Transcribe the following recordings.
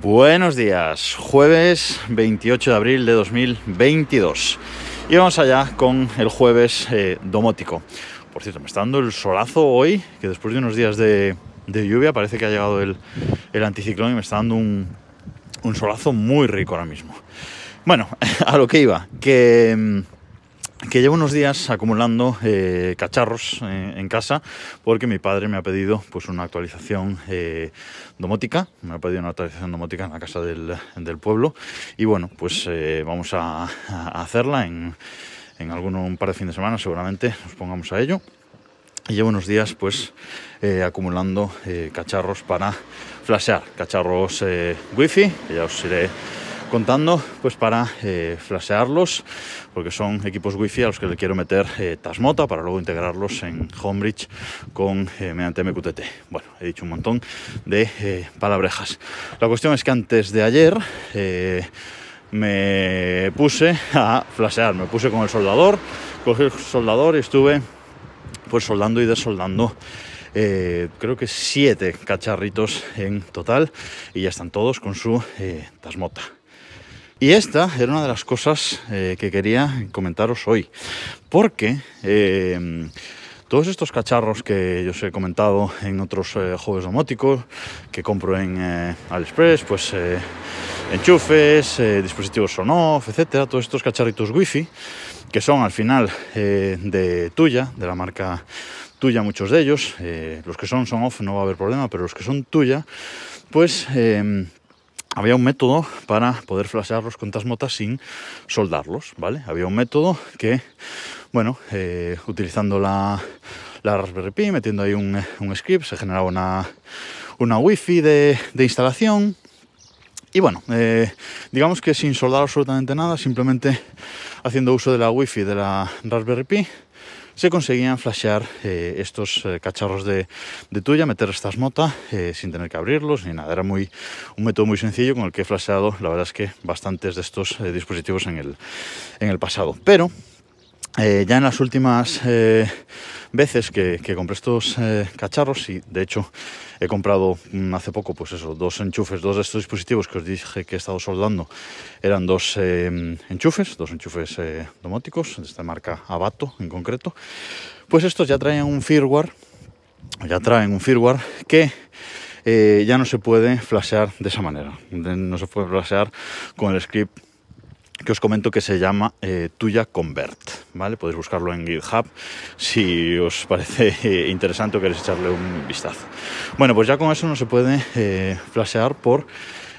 Buenos días, jueves 28 de abril de 2022. Y vamos allá con el jueves eh, domótico. Por cierto, me está dando el solazo hoy, que después de unos días de, lluvia parece que ha llegado el, anticiclón y me está dando un, un solazo muy rico ahora mismo. Bueno, a lo que iba, que mm, que llevo unos días acumulando eh, cacharros eh, en casa porque mi padre me ha pedido pues una actualización eh, domótica, me ha pedido una actualización domótica en la casa del, del pueblo. Y bueno, pues eh, vamos a, hacerla en, en algún un par de fines de semana seguramente nos pongamos a ello. Y llevo unos días pues eh, acumulando eh, cacharros para flashear, cacharros wifi, que ya os iré contando pues para eh, flashearlos porque son equipos wifi a los que le quiero meter eh, Tasmota para luego integrarlos en Homebridge con eh, mediante MQTT. Bueno, he dicho un montón de eh, palabrejas. La cuestión es que antes de ayer me puse a flashear, me puse con el soldador, cogí el soldador y estuve pues soldando y desoldando creo que siete cacharritos en total y ya están todos con su Tasmota. Y esta era una de las cosas eh, que quería comentaros hoy, porque eh, todos estos cacharros que yo os he comentado en otros eh, juegos domóticos, que compro en eh, AliExpress, pues enchufes, dispositivos on-off, etcétera, todos estos cacharritos wifi, que son al final de tuya, de la marca tuya, muchos de ellos, los que son son off no va a haber problema, pero los que son tuya, pues había un método para poder flashearlos con Tasmota sin soldarlos, ¿vale? Había un método que, bueno, eh, utilizando la, Raspberry Pi, metiendo ahí un, script, se generaba una, una wifi de, de instalación. Y bueno, eh, digamos que sin soldar absolutamente nada, simplemente haciendo uso de la wifi de la Raspberry Pi, se conseguían flashear eh, estos eh, cacharros de, de, tuya, meter estas motas eh, sin tener que abrirlos ni nada. Era muy, un método muy sencillo con el que he flasheado, la verdad es que bastantes de estos dispositivos en el, en el pasado. Pero eh, ya en las últimas eh, veces que, compré estos eh, cacharros, y de hecho he comprado mm, hace poco, pues eso, dos enchufes, dos de estos dispositivos que os dije que he estado soldando, eran dos enchufes, dos enchufes domóticos, de esta marca Abato en concreto, pues estos ya traen un firmware, ya traen un firmware que ya no se puede flashear de esa manera, no se puede flashear con el script que os comento que se llama eh, Tuya Convert, ¿vale? Podéis buscarlo en GitHub si os parece eh, interesante o queréis echarle un vistazo. Bueno, pues ya con eso no se puede eh, flashear por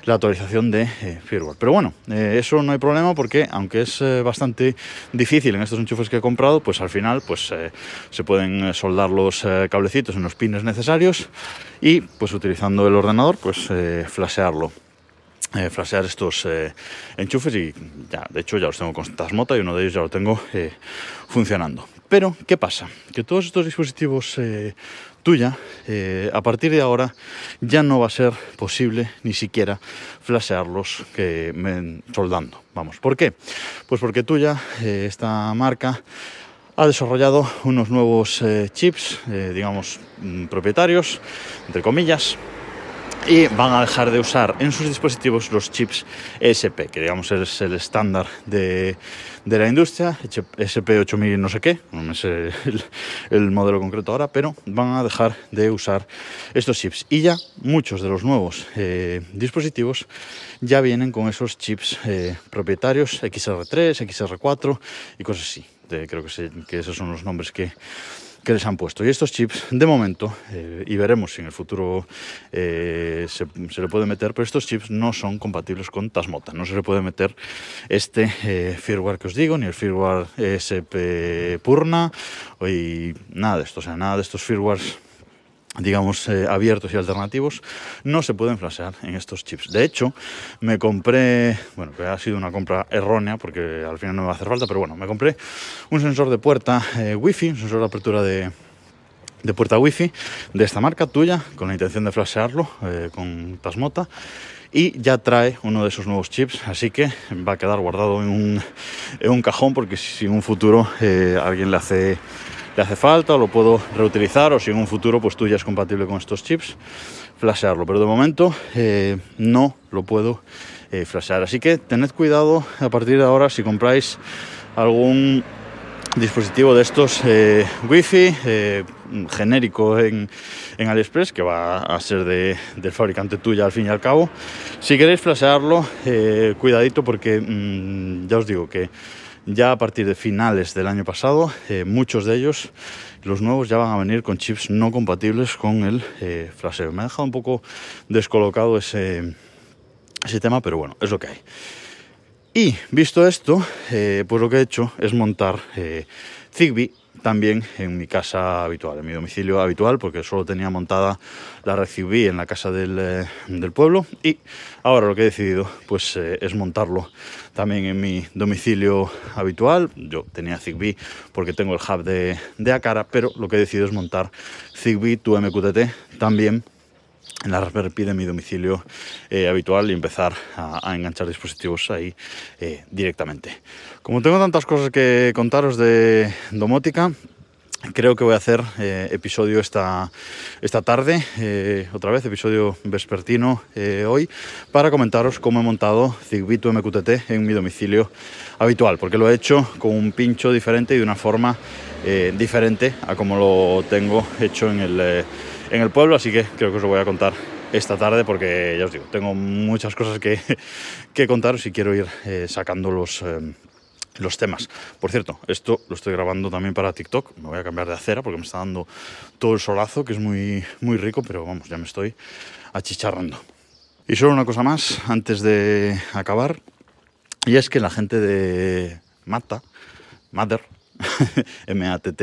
la actualización de eh, firmware. Pero bueno, eso no hay problema porque aunque es bastante difícil en estos enchufes que he comprado, pues al final pues se pueden soldar los cablecitos en los pines necesarios y pues utilizando el ordenador pues flashearlo eh, flashear estos eh, enchufes y ya, de hecho ya los tengo con Tasmota y uno de ellos ya lo tengo eh, funcionando. Pero, ¿qué pasa? Que todos estos dispositivos eh, tuya, a partir de ahora ya no va a ser posible ni siquiera flashearlos que soldando. Vamos, ¿por qué? Pues porque tuya, esta marca, ha desarrollado unos nuevos chips, digamos, mm, propietarios, entre comillas, y van a dejar de usar en sus dispositivos los chips ESP, que digamos es el estándar de, de la industria, SP8000 no sé qué, no me sé el, el, modelo concreto ahora, pero van a dejar de usar estos chips. Y ya muchos de los nuevos eh, dispositivos ya vienen con esos chips eh, propietarios XR3, XR4 y cosas así. Creo que, que esos son los nombres que que les han puesto. Y estos chips, de momento, eh, y veremos si en el futuro eh, se, le puede meter, pero estos chips no son compatibles con Tasmota. No se le puede meter este eh, firmware que os digo, ni el firmware SP Purna, y nada de esto. O sea, nada de estos firmwares digamos, eh, abiertos y alternativos, no se pueden flashear en estos chips. De hecho, me compré, bueno, ha sido una compra errónea porque al final no me va a hacer falta, pero bueno, me compré un sensor de puerta eh, Wi-Fi, un sensor de apertura de, de puerta Wi-Fi de esta marca tuya, con la intención de flashearlo eh, con Tasmota. Y ya trae uno de esos nuevos chips, así que va a quedar guardado en un, en un cajón porque si en un futuro eh, alguien le hace hace falta o lo puedo reutilizar o si en un futuro pues tú ya es compatible con estos chips, flashearlo. Pero de momento eh, no lo puedo eh, flashear. Así que tened cuidado a partir de ahora si compráis algún dispositivo de estos eh, wifi eh, genérico en, en, AliExpress que va a ser de, del fabricante tuya al fin y al cabo si queréis flashearlo eh, cuidadito porque mmm, ya os digo que ya a partir de finales del año pasado eh, muchos de ellos los nuevos ya van a venir con chips no compatibles con el eh, flasheo me ha dejado un poco descolocado ese, ese tema pero bueno es lo que hay. Y visto esto, eh, pues lo que he hecho es montar eh, Zigbee también en mi casa habitual, en mi domicilio habitual, porque solo tenía montada la Zigbee en la casa del, eh, del pueblo y ahora lo que he decidido pues eh, es montarlo también en mi domicilio habitual. Yo tenía Zigbee porque tengo el hub de, de Acara, pero lo que he decidido es montar Zigbee tu MQTT también en la Raspberry de mi domicilio eh, habitual y empezar a, a, enganchar dispositivos ahí eh, directamente. Como tengo tantas cosas que contaros de domótica, creo que voy a hacer eh, episodio esta, esta tarde, eh, otra vez, episodio vespertino eh, hoy, para comentaros cómo he montado Zigbee MQTT en mi domicilio habitual, porque lo he hecho con un pincho diferente y de una forma diferente a como lo tengo hecho en el en el pueblo, así que creo que os lo voy a contar esta tarde porque ya os digo, tengo muchas cosas que, que contaros y quiero ir eh, sacando los, eh, los temas. Por cierto, esto lo estoy grabando también para TikTok, me voy a cambiar de acera porque me está dando todo el solazo, que es muy, muy rico, pero vamos, ya me estoy achicharrando. Y solo una cosa más antes de acabar, y es que la gente de Mata, Mother, MATTER,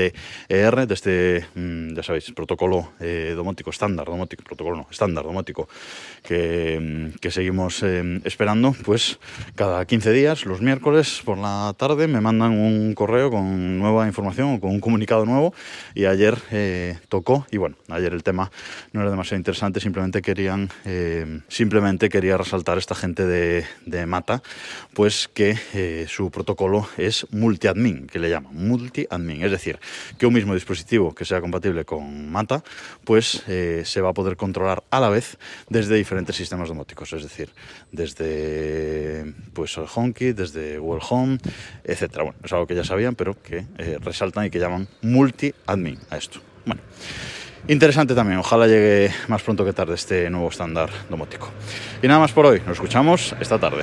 de este, mm, ya sabéis, protocolo eh, domótico estándar, domótico, protocolo no, estándar domótico, que, mm, que seguimos eh, esperando, pues cada 15 días, los miércoles por la tarde, me mandan un correo con nueva información o con un comunicado nuevo, y ayer eh, tocó, y bueno, ayer el tema no era demasiado interesante, simplemente querían, eh, simplemente quería resaltar esta gente de, Mata, pues que su protocolo es multi-admin, que le llaman multi-admin, es decir, que un mismo dispositivo que sea compatible con Mata, pues eh, se va a poder controlar a la vez desde diferentes sistemas domóticos, es decir, desde pues HomeKit, desde Google Home, etcétera. Bueno, es algo que ya sabían, pero que eh, resaltan y que llaman multi-admin a esto. Bueno. Interesante también, ojalá llegue más pronto que tarde este nuevo estándar domótico. Y nada más por hoy, nos escuchamos esta tarde.